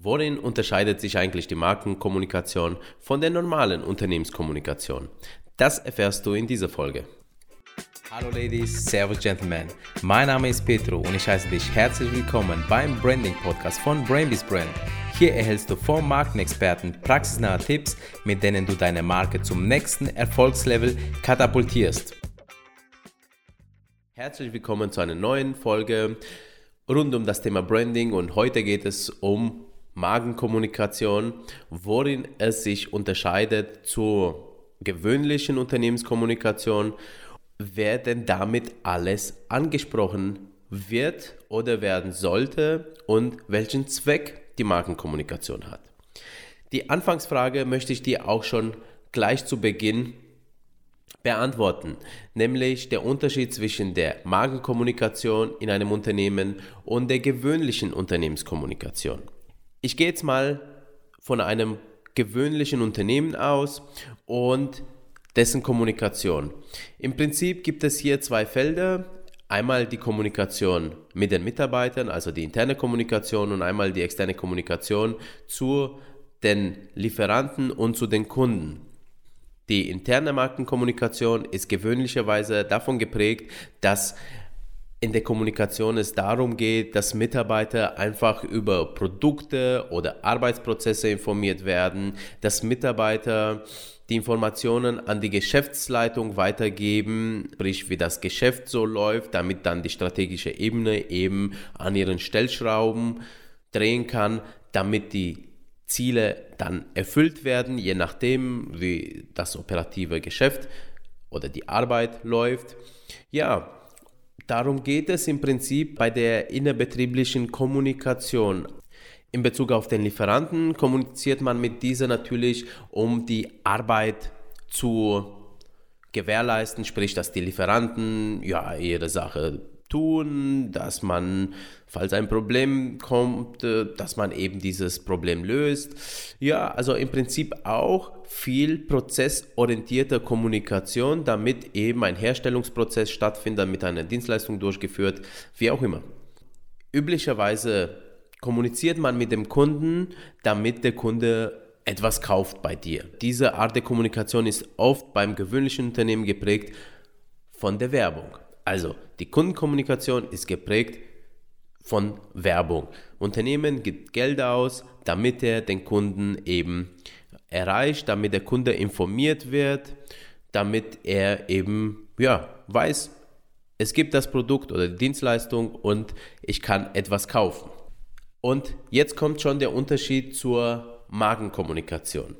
Worin unterscheidet sich eigentlich die Markenkommunikation von der normalen Unternehmenskommunikation? Das erfährst du in dieser Folge. Hallo Ladies, Servus Gentlemen. Mein Name ist Petro und ich heiße dich herzlich willkommen beim Branding Podcast von Brainbees Brand. Hier erhältst du vom Markenexperten praxisnahe Tipps, mit denen du deine Marke zum nächsten Erfolgslevel katapultierst. Herzlich willkommen zu einer neuen Folge rund um das Thema Branding und heute geht es um Magenkommunikation, worin es sich unterscheidet zur gewöhnlichen Unternehmenskommunikation, wer denn damit alles angesprochen wird oder werden sollte und welchen Zweck die Markenkommunikation hat. Die Anfangsfrage möchte ich dir auch schon gleich zu Beginn beantworten, nämlich der Unterschied zwischen der Markenkommunikation in einem Unternehmen und der gewöhnlichen Unternehmenskommunikation. Ich gehe jetzt mal von einem gewöhnlichen Unternehmen aus und dessen Kommunikation. Im Prinzip gibt es hier zwei Felder. Einmal die Kommunikation mit den Mitarbeitern, also die interne Kommunikation und einmal die externe Kommunikation zu den Lieferanten und zu den Kunden. Die interne Markenkommunikation ist gewöhnlicherweise davon geprägt, dass in der Kommunikation es darum geht, dass Mitarbeiter einfach über Produkte oder Arbeitsprozesse informiert werden, dass Mitarbeiter die Informationen an die Geschäftsleitung weitergeben, sprich wie das Geschäft so läuft, damit dann die strategische Ebene eben an ihren Stellschrauben drehen kann, damit die Ziele dann erfüllt werden, je nachdem, wie das operative Geschäft oder die Arbeit läuft. Ja, Darum geht es im Prinzip bei der innerbetrieblichen Kommunikation. In Bezug auf den Lieferanten kommuniziert man mit dieser natürlich, um die Arbeit zu gewährleisten, sprich, dass die Lieferanten ja ihre Sache tun, dass man, falls ein Problem kommt, äh, dass man eben dieses Problem löst. Ja, also im Prinzip auch viel prozessorientierte Kommunikation, damit eben ein Herstellungsprozess stattfindet, damit eine Dienstleistung durchgeführt, wie auch immer. Üblicherweise kommuniziert man mit dem Kunden, damit der Kunde etwas kauft bei dir. Diese Art der Kommunikation ist oft beim gewöhnlichen Unternehmen geprägt von der Werbung. Also die Kundenkommunikation ist geprägt von Werbung. Unternehmen gibt Geld aus, damit er den Kunden eben erreicht, damit der Kunde informiert wird, damit er eben ja, weiß, es gibt das Produkt oder die Dienstleistung und ich kann etwas kaufen. Und jetzt kommt schon der Unterschied zur Markenkommunikation.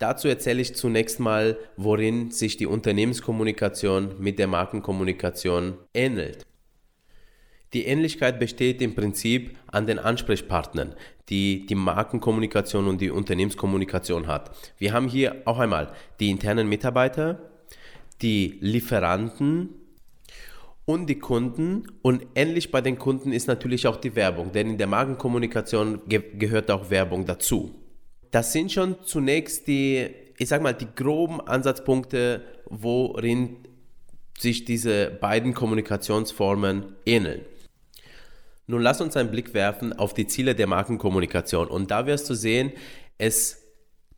Dazu erzähle ich zunächst mal, worin sich die Unternehmenskommunikation mit der Markenkommunikation ähnelt. Die Ähnlichkeit besteht im Prinzip an den Ansprechpartnern, die die Markenkommunikation und die Unternehmenskommunikation hat. Wir haben hier auch einmal die internen Mitarbeiter, die Lieferanten und die Kunden. Und ähnlich bei den Kunden ist natürlich auch die Werbung, denn in der Markenkommunikation ge gehört auch Werbung dazu das sind schon zunächst die, ich sag mal, die groben Ansatzpunkte, worin sich diese beiden Kommunikationsformen ähneln. Nun lass uns einen Blick werfen auf die Ziele der Markenkommunikation und da wirst du sehen, es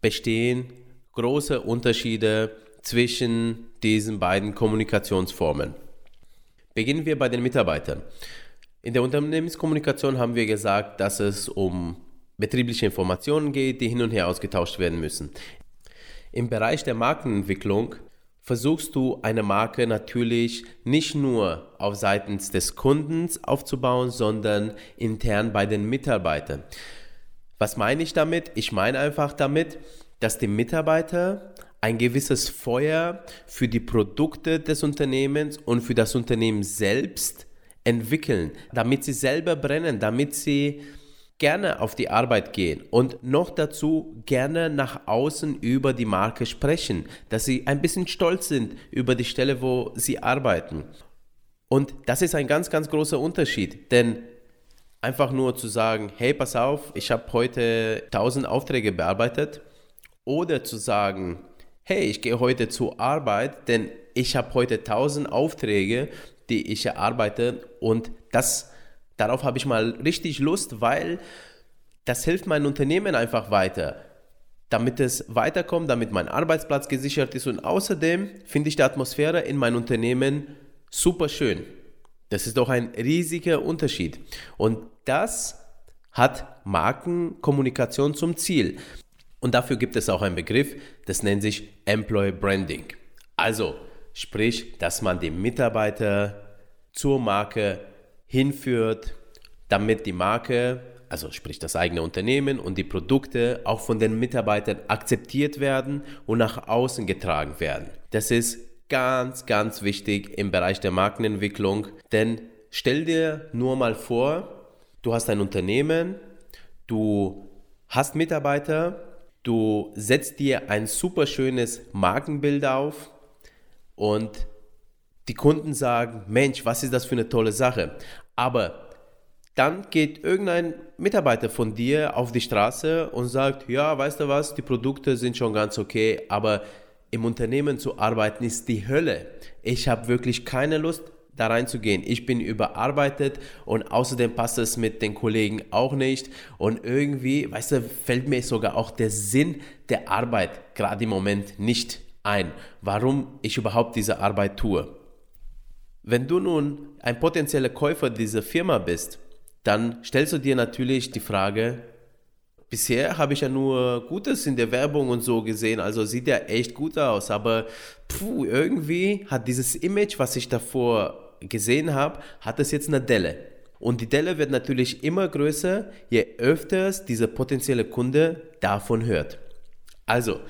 bestehen große Unterschiede zwischen diesen beiden Kommunikationsformen. Beginnen wir bei den Mitarbeitern. In der Unternehmenskommunikation haben wir gesagt, dass es um betriebliche Informationen geht, die hin und her ausgetauscht werden müssen. Im Bereich der Markenentwicklung versuchst du eine Marke natürlich nicht nur auf Seiten des Kundens aufzubauen, sondern intern bei den Mitarbeitern. Was meine ich damit? Ich meine einfach damit, dass die Mitarbeiter ein gewisses Feuer für die Produkte des Unternehmens und für das Unternehmen selbst entwickeln, damit sie selber brennen, damit sie gerne auf die Arbeit gehen und noch dazu gerne nach außen über die Marke sprechen, dass sie ein bisschen stolz sind über die Stelle, wo sie arbeiten. Und das ist ein ganz, ganz großer Unterschied, denn einfach nur zu sagen, hey, pass auf, ich habe heute 1000 Aufträge bearbeitet oder zu sagen, hey, ich gehe heute zur Arbeit, denn ich habe heute 1000 Aufträge, die ich erarbeite und das Darauf habe ich mal richtig Lust, weil Das hilft meinem Unternehmen einfach weiter, damit es weiterkommt, damit mein Arbeitsplatz gesichert ist und außerdem finde ich die Atmosphäre in meinem Unternehmen super schön. Das ist doch ein riesiger Unterschied. Und das hat Markenkommunikation zum Ziel. Und dafür gibt es auch einen Begriff, das nennt sich Employee Branding. Also sprich, dass man den Mitarbeiter zur Marke hinführt, damit die Marke, also sprich das eigene Unternehmen und die Produkte auch von den Mitarbeitern akzeptiert werden und nach außen getragen werden. Das ist ganz, ganz wichtig im Bereich der Markenentwicklung, denn stell dir nur mal vor, du hast ein Unternehmen, du hast Mitarbeiter, du setzt dir ein super schönes Markenbild auf und die Kunden sagen, Mensch, was ist das für eine tolle Sache? Aber dann geht irgendein Mitarbeiter von dir auf die Straße und sagt, ja, weißt du was, die Produkte sind schon ganz okay, aber im Unternehmen zu arbeiten ist die Hölle. Ich habe wirklich keine Lust, da reinzugehen. Ich bin überarbeitet und außerdem passt es mit den Kollegen auch nicht. Und irgendwie, weißt du, fällt mir sogar auch der Sinn der Arbeit gerade im Moment nicht ein, warum ich überhaupt diese Arbeit tue. Wenn du nun ein potenzieller Käufer dieser Firma bist, dann stellst du dir natürlich die Frage, bisher habe ich ja nur Gutes in der Werbung und so gesehen, also sieht ja echt gut aus, aber puh, irgendwie hat dieses Image, was ich davor gesehen habe, hat es jetzt eine Delle. Und die Delle wird natürlich immer größer, je öfter dieser potenzielle Kunde davon hört. Also,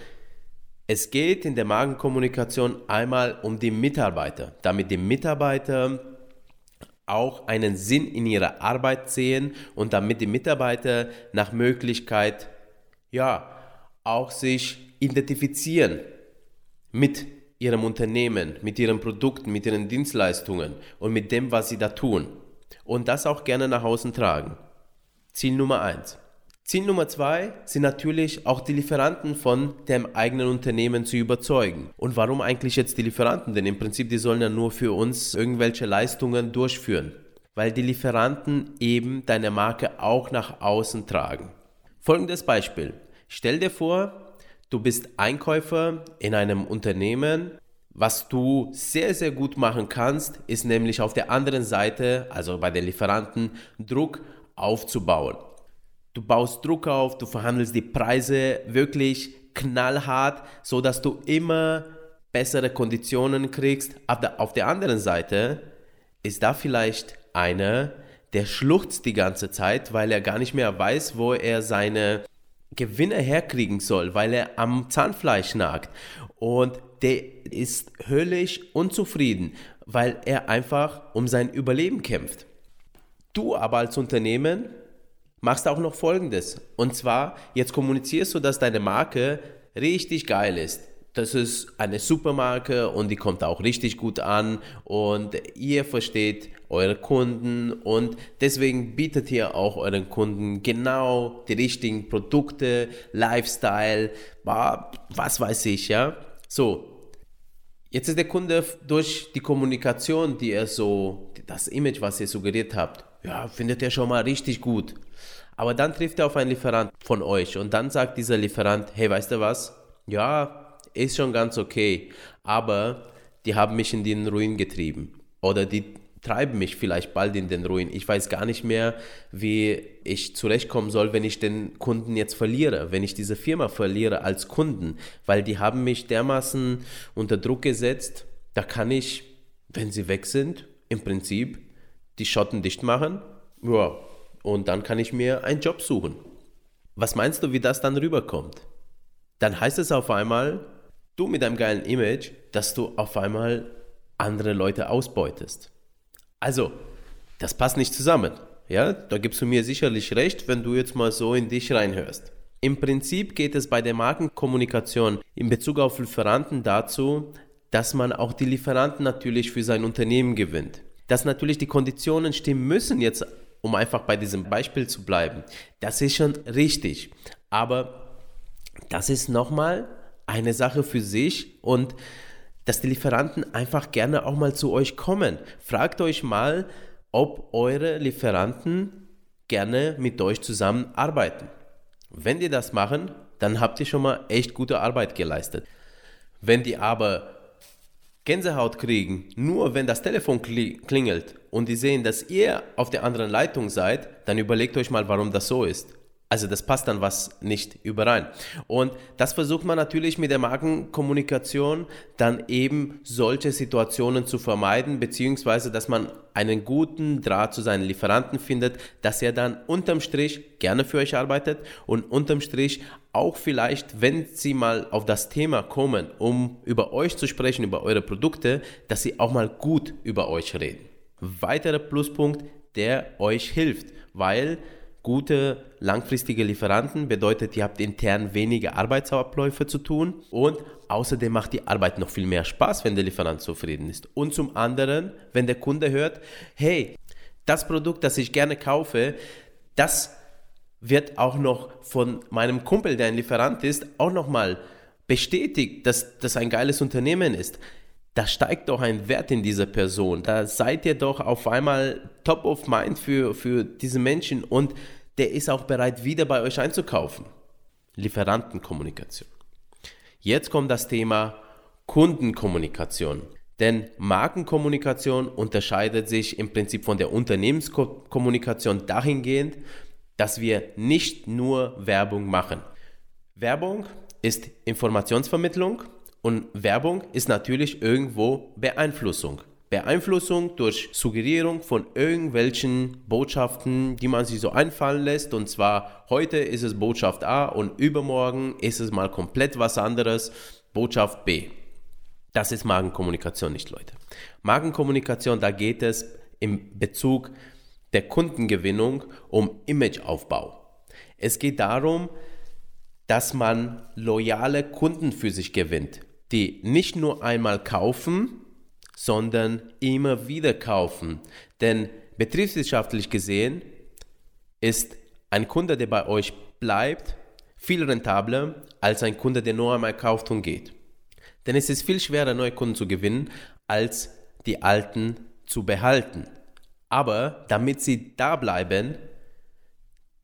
es geht in der Markenkommunikation einmal um die Mitarbeiter, damit die Mitarbeiter auch einen Sinn in ihrer Arbeit sehen und damit die Mitarbeiter nach Möglichkeit ja auch sich identifizieren mit ihrem Unternehmen, mit ihren Produkten, mit ihren Dienstleistungen und mit dem, was sie da tun und das auch gerne nach außen tragen. Ziel Nummer eins. Ziel Nummer zwei sind natürlich auch die Lieferanten von dem eigenen Unternehmen zu überzeugen. Und warum eigentlich jetzt die Lieferanten? Denn im Prinzip, die sollen ja nur für uns irgendwelche Leistungen durchführen. Weil die Lieferanten eben deine Marke auch nach außen tragen. Folgendes Beispiel. Stell dir vor, du bist Einkäufer in einem Unternehmen. Was du sehr, sehr gut machen kannst, ist nämlich auf der anderen Seite, also bei den Lieferanten, Druck aufzubauen. Du baust Druck auf, du verhandelst die Preise wirklich knallhart, so dass du immer bessere Konditionen kriegst. Aber auf der anderen Seite ist da vielleicht einer, der schluchzt die ganze Zeit, weil er gar nicht mehr weiß, wo er seine Gewinne herkriegen soll, weil er am Zahnfleisch nagt. Und der ist höllisch unzufrieden, weil er einfach um sein Überleben kämpft. Du aber als Unternehmen machst auch noch Folgendes. Und zwar, jetzt kommunizierst du, dass deine Marke richtig geil ist. Das ist eine Supermarke und die kommt auch richtig gut an und ihr versteht eure Kunden und deswegen bietet ihr auch euren Kunden genau die richtigen Produkte, Lifestyle, was weiß ich, ja. So, jetzt ist der Kunde durch die Kommunikation, die er so, das Image, was ihr suggeriert habt, ja, findet er schon mal richtig gut. Aber dann trifft er auf einen Lieferant von euch und dann sagt dieser Lieferant, hey, weißt du was? Ja, ist schon ganz okay, aber die haben mich in den Ruin getrieben oder die treiben mich vielleicht bald in den Ruin. Ich weiß gar nicht mehr, wie ich zurechtkommen soll, wenn ich den Kunden jetzt verliere, wenn ich diese Firma verliere als Kunden, weil die haben mich dermaßen unter Druck gesetzt, da kann ich, wenn sie weg sind, im Prinzip die Schotten dicht machen. Ja, und dann kann ich mir einen Job suchen. Was meinst du, wie das dann rüberkommt? Dann heißt es auf einmal, du mit deinem geilen Image, dass du auf einmal andere Leute ausbeutest. Also, das passt nicht zusammen. Ja, da gibst du mir sicherlich recht, wenn du jetzt mal so in dich reinhörst. Im Prinzip geht es bei der Markenkommunikation in Bezug auf Lieferanten dazu, dass man auch die Lieferanten natürlich für sein Unternehmen gewinnt. Dass natürlich die Konditionen stimmen müssen jetzt um einfach bei diesem Beispiel zu bleiben, das ist schon richtig. Aber das ist nochmal eine Sache für sich und dass die Lieferanten einfach gerne auch mal zu euch kommen. Fragt euch mal, ob eure Lieferanten gerne mit euch zusammenarbeiten. Wenn die das machen, dann habt ihr schon mal echt gute Arbeit geleistet. Wenn die aber Gänsehaut kriegen, nur wenn das Telefon klingelt und die sehen, dass ihr auf der anderen Leitung seid, dann überlegt euch mal, warum das so ist. Also das passt dann was nicht überein. Und das versucht man natürlich mit der Markenkommunikation dann eben solche Situationen zu vermeiden, beziehungsweise dass man einen guten Draht zu seinen Lieferanten findet, dass er dann unterm Strich gerne für euch arbeitet und unterm Strich auch vielleicht, wenn sie mal auf das Thema kommen, um über euch zu sprechen, über eure Produkte, dass sie auch mal gut über euch reden. Weiterer Pluspunkt, der euch hilft, weil Gute langfristige Lieferanten bedeutet, ihr habt intern weniger Arbeitsabläufe zu tun und außerdem macht die Arbeit noch viel mehr Spaß, wenn der Lieferant zufrieden ist. Und zum anderen, wenn der Kunde hört, hey, das Produkt, das ich gerne kaufe, das wird auch noch von meinem Kumpel, der ein Lieferant ist, auch nochmal bestätigt, dass das ein geiles Unternehmen ist da steigt doch ein Wert in dieser Person. Da seid ihr doch auf einmal top of mind für, für diese Menschen und der ist auch bereit, wieder bei euch einzukaufen. Lieferantenkommunikation. Jetzt kommt das Thema Kundenkommunikation. Denn Markenkommunikation unterscheidet sich im Prinzip von der Unternehmenskommunikation dahingehend, dass wir nicht nur Werbung machen. Werbung ist Informationsvermittlung und Werbung ist natürlich irgendwo Beeinflussung. Beeinflussung durch Suggerierung von irgendwelchen Botschaften, die man sich so einfallen lässt. Und zwar heute ist es Botschaft A und übermorgen ist es mal komplett was anderes, Botschaft B. Das ist Magenkommunikation nicht, Leute. Magenkommunikation, da geht es im Bezug der Kundengewinnung um Imageaufbau. Es geht darum, dass man loyale Kunden für sich gewinnt die nicht nur einmal kaufen, sondern immer wieder kaufen. Denn betriebswirtschaftlich gesehen ist ein Kunde, der bei euch bleibt, viel rentabler als ein Kunde, der nur einmal kauft und geht. Denn es ist viel schwerer, neue Kunden zu gewinnen, als die alten zu behalten. Aber damit sie da bleiben,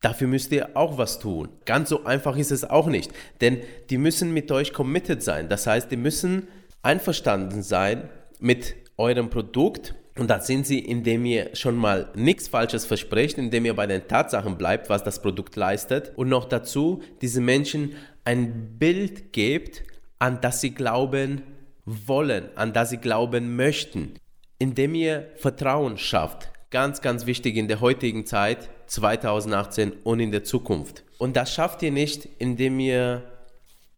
Dafür müsst ihr auch was tun. Ganz so einfach ist es auch nicht. Denn die müssen mit euch committed sein. Das heißt, die müssen einverstanden sein mit eurem Produkt. Und das sind sie, indem ihr schon mal nichts Falsches versprecht, indem ihr bei den Tatsachen bleibt, was das Produkt leistet. Und noch dazu diese Menschen ein Bild gebt, an das sie glauben wollen, an das sie glauben möchten. Indem ihr Vertrauen schafft. Ganz, ganz wichtig in der heutigen Zeit 2018 und in der Zukunft. Und das schafft ihr nicht, indem ihr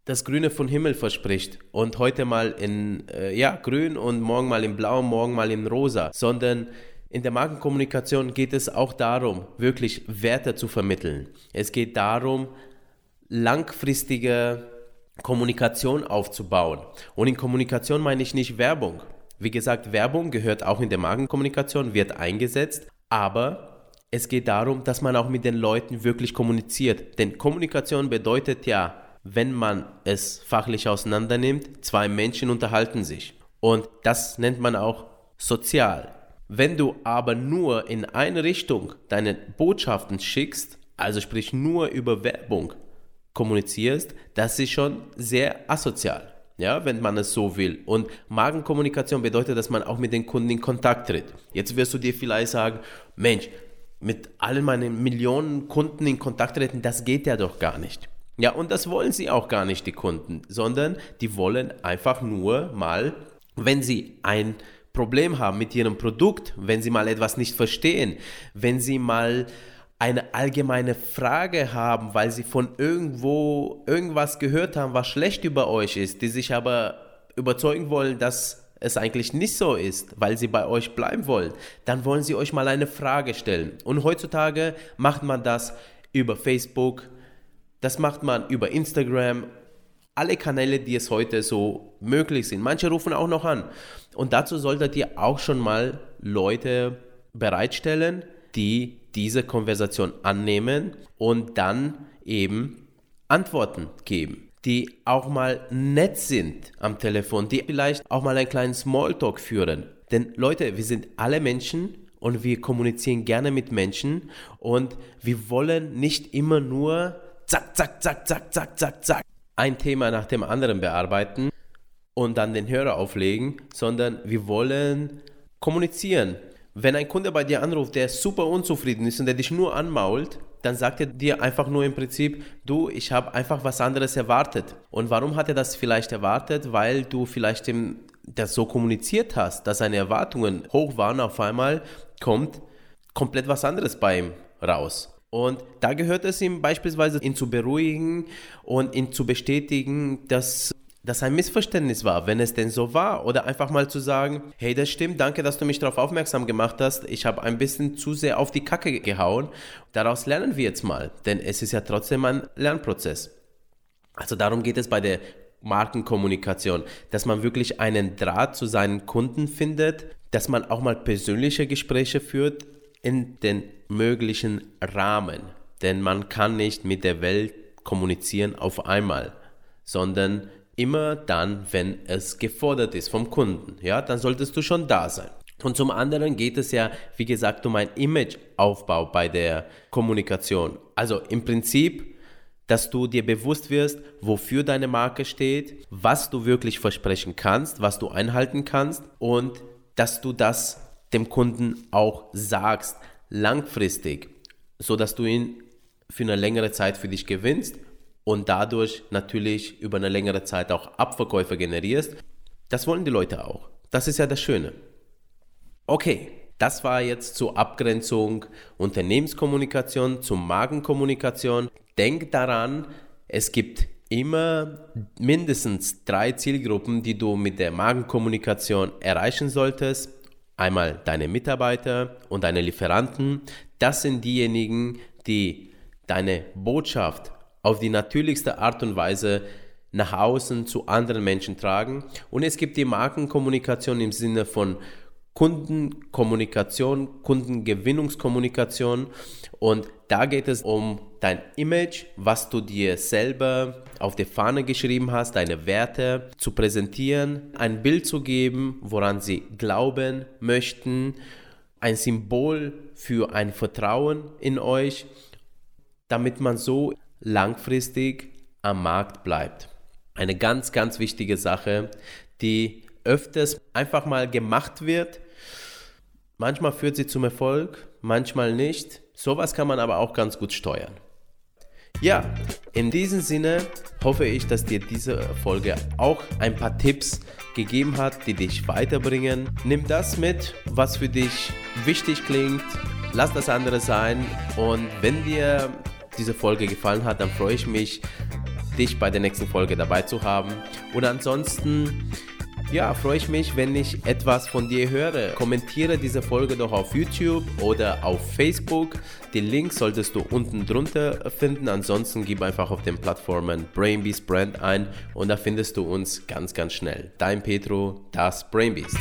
das Grüne von Himmel verspricht und heute mal in äh, ja, grün und morgen mal in blau, morgen mal in rosa, sondern in der Markenkommunikation geht es auch darum, wirklich Werte zu vermitteln. Es geht darum, langfristige Kommunikation aufzubauen. Und in Kommunikation meine ich nicht Werbung. Wie gesagt, Werbung gehört auch in der Markenkommunikation, wird eingesetzt, aber es geht darum, dass man auch mit den Leuten wirklich kommuniziert. Denn Kommunikation bedeutet ja, wenn man es fachlich auseinandernimmt, zwei Menschen unterhalten sich. Und das nennt man auch sozial. Wenn du aber nur in eine Richtung deine Botschaften schickst, also sprich nur über Werbung kommunizierst, das ist schon sehr asozial. Ja, wenn man es so will. Und Magenkommunikation bedeutet, dass man auch mit den Kunden in Kontakt tritt. Jetzt wirst du dir vielleicht sagen, Mensch, mit allen meinen Millionen Kunden in Kontakt treten, das geht ja doch gar nicht. Ja, und das wollen sie auch gar nicht, die Kunden, sondern die wollen einfach nur mal, wenn sie ein Problem haben mit ihrem Produkt, wenn sie mal etwas nicht verstehen, wenn sie mal eine allgemeine Frage haben, weil sie von irgendwo irgendwas gehört haben, was schlecht über euch ist, die sich aber überzeugen wollen, dass es eigentlich nicht so ist, weil sie bei euch bleiben wollen, dann wollen sie euch mal eine Frage stellen. Und heutzutage macht man das über Facebook, das macht man über Instagram, alle Kanäle, die es heute so möglich sind. Manche rufen auch noch an. Und dazu solltet ihr auch schon mal Leute bereitstellen, die diese Konversation annehmen und dann eben Antworten geben die auch mal nett sind am Telefon, die vielleicht auch mal einen kleinen Smalltalk führen. Denn Leute, wir sind alle Menschen und wir kommunizieren gerne mit Menschen und wir wollen nicht immer nur zack, zack, zack, zack, zack, zack, zack ein Thema nach dem anderen bearbeiten und dann den Hörer auflegen, sondern wir wollen kommunizieren. Wenn ein Kunde bei dir anruft, der super unzufrieden ist und der dich nur anmault, dann sagt er dir einfach nur im Prinzip, du, ich habe einfach was anderes erwartet. Und warum hat er das vielleicht erwartet? Weil du vielleicht dem, das so kommuniziert hast, dass seine Erwartungen hoch waren, auf einmal kommt komplett was anderes bei ihm raus. Und da gehört es ihm beispielsweise, ihn zu beruhigen und ihn zu bestätigen, dass das ein Missverständnis war, wenn es denn so war. Oder einfach mal zu sagen, hey, das stimmt, danke, dass du mich darauf aufmerksam gemacht hast. Ich habe ein bisschen zu sehr auf die Kacke gehauen. Daraus lernen wir jetzt mal, denn es ist ja trotzdem ein Lernprozess. Also darum geht es bei der Markenkommunikation, dass man wirklich einen Draht zu seinen Kunden findet, dass man auch mal persönliche Gespräche führt in den möglichen Rahmen. Denn man kann nicht mit der Welt kommunizieren auf einmal, sondern immer dann, wenn es gefordert ist vom Kunden. Ja, dann solltest du schon da sein. Und zum anderen geht es ja, wie gesagt, um einen Imageaufbau bei der Kommunikation. Also im Prinzip, dass du dir bewusst wirst, wofür deine Marke steht, was du wirklich versprechen kannst, was du einhalten kannst und dass du das dem Kunden auch sagst, langfristig, so dass du ihn für eine längere Zeit für dich gewinnst und dadurch natürlich über eine längere Zeit auch Abverkäufe generierst. Das wollen die Leute auch. Das ist ja das Schöne. Okay, das war jetzt zur Abgrenzung Unternehmenskommunikation, zur Magenkommunikation. Denk daran, es gibt immer mindestens drei Zielgruppen, die du mit der Magenkommunikation erreichen solltest. Einmal deine Mitarbeiter und deine Lieferanten. Das sind diejenigen, die deine Botschaft auf die natürlichste Art und Weise nach außen zu anderen Menschen tragen. Und es gibt die Markenkommunikation im Sinne von Kundenkommunikation, Kundengewinnungskommunikation. Und da geht es um dein Image, was du dir selber auf die Fahne geschrieben hast, deine Werte zu präsentieren, ein Bild zu geben, woran sie glauben möchten, ein Symbol für ein Vertrauen in euch, damit man so langfristig am Markt bleibt. Eine ganz, ganz wichtige Sache, die öfters einfach mal gemacht wird. Manchmal führt sie zum Erfolg, manchmal nicht. Sowas kann man aber auch ganz gut steuern. Ja, in diesem Sinne hoffe ich, dass dir diese Folge auch ein paar Tipps gegeben hat, die dich weiterbringen. Nimm das mit, was für dich wichtig klingt. Lass das andere sein. Und wenn dir diese Folge gefallen hat, dann freue ich mich, dich bei der nächsten Folge dabei zu haben. Und ansonsten, ja, freue ich mich, wenn ich etwas von dir höre. Kommentiere diese Folge doch auf YouTube oder auf Facebook. Die Links solltest du unten drunter finden. Ansonsten gib einfach auf den Plattformen Brainbeast Brand ein und da findest du uns ganz, ganz schnell. Dein Petro, das Brainbeast.